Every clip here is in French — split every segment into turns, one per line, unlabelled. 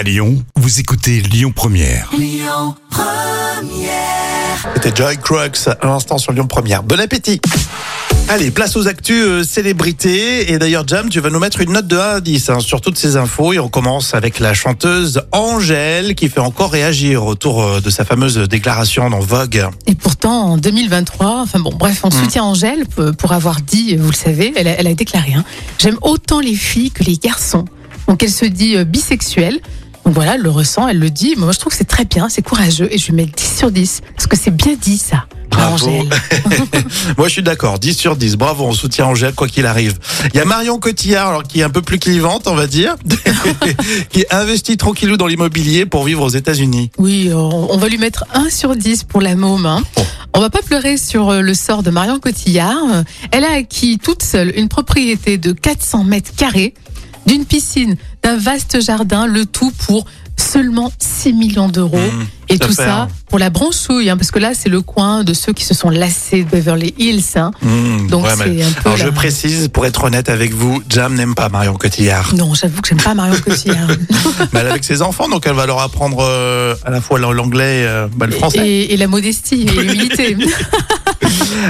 À Lyon, vous écoutez Lyon Première.
C'était Joy Crux à l'instant sur Lyon Première. Bon appétit Allez, place aux actus euh, célébrités. Et d'ailleurs, Jam, tu vas nous mettre une note de 1 à 10 hein, sur toutes ces infos. Et on commence avec la chanteuse Angèle qui fait encore réagir autour euh, de sa fameuse déclaration dans Vogue.
Et pourtant, en 2023, enfin bon, bref, on soutient Angèle pour avoir dit, vous le savez, elle a, elle a déclaré hein, J'aime autant les filles que les garçons. Donc elle se dit euh, bisexuelle. Voilà, elle le ressent, elle le dit. Moi, je trouve que c'est très bien, c'est courageux. Et je lui mets 10 sur 10. Parce que c'est bien dit, ça.
Bravo. Moi, je suis d'accord. 10 sur 10. Bravo, on soutient Angèle, quoi qu'il arrive. Il y a Marion Cotillard, alors, qui est un peu plus clivante, on va dire, qui investit tranquillou dans l'immobilier pour vivre aux États-Unis.
Oui, on va lui mettre 1 sur 10 pour la môme. hein.
Oh.
On va pas pleurer sur euh, le sort de Marion Cotillard. Elle a acquis toute seule une propriété de 400 mètres carrés, d'une piscine, d'un vaste jardin, le tout pour seulement 6 millions d'euros.
Mmh,
Et tout ça
hein.
pour la branchouille, hein, parce que là, c'est le coin de ceux qui se sont lassés de Beverly Hills. hein.
Mmh,
Donc
ouais, mais-
un peu
Alors, je précise, pour être honnête avec vous, Jam n'aime pas Marion Cotillard.
Non, j'avoue que j'aime pas Marion Cotillard.
Mais elle est avec ses enfants, donc elle va leur apprendre euh, à la fois l'anglais euh, bah, le français.
et, et la modestie et l'humilité.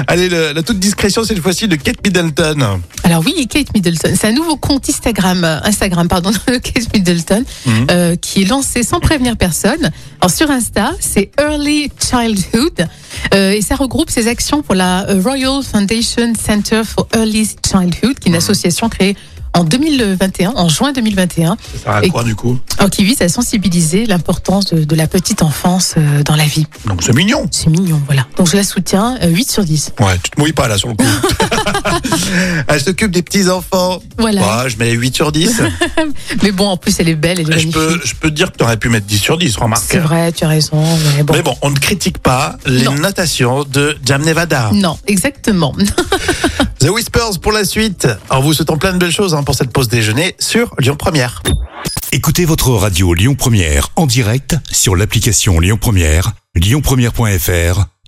Allez, le- la toute discrétion cette fois-ci de Kate Middleton.
Alors oui, Kate Middleton, c'est un nouveau compte Instagram, euh, Instagram pardon, de Kate Middleton,
Mhm.
euh, qui est lancé sans prévenir personne. Alors sur Insta, c'est Early Childhood, euh, et ça regroupe ses actions pour la Royal Foundation Center for Early Childhood, qui est une association créée en 2021, en juin 2021,
Ça sert à
Et-
quoi du coup?
Alors qui vise à sensibiliser l'importance de, de la petite enfance euh, dans la vie.
Donc c'est mignon.
C'est mignon, voilà. Donc je la soutiens, euh, 8 sur 10.
Ouais, tu te mouilles pas là sur le coup. elle s'occupe des petits enfants.
Voilà.
Ouais, je mets 8 sur 10.
Mais bon, en plus elle est belle, elle est
je
magnifique.
peux, je peux te dire que tu aurais pu mettre 10 sur 10, remarque.
C'est vrai, tu as raison. Mais bon.
Mais bon, on ne critique pas les
Non.
notations de Jam Nevada.
Non, exactement.
The Whispers pour la suite. En vous souhaitant plein de belles choses hein, pour cette pause déjeuner sur Lyon Première.
Écoutez votre radio Lyon Première en direct sur l'application Lyon Première, lyonpremière.fr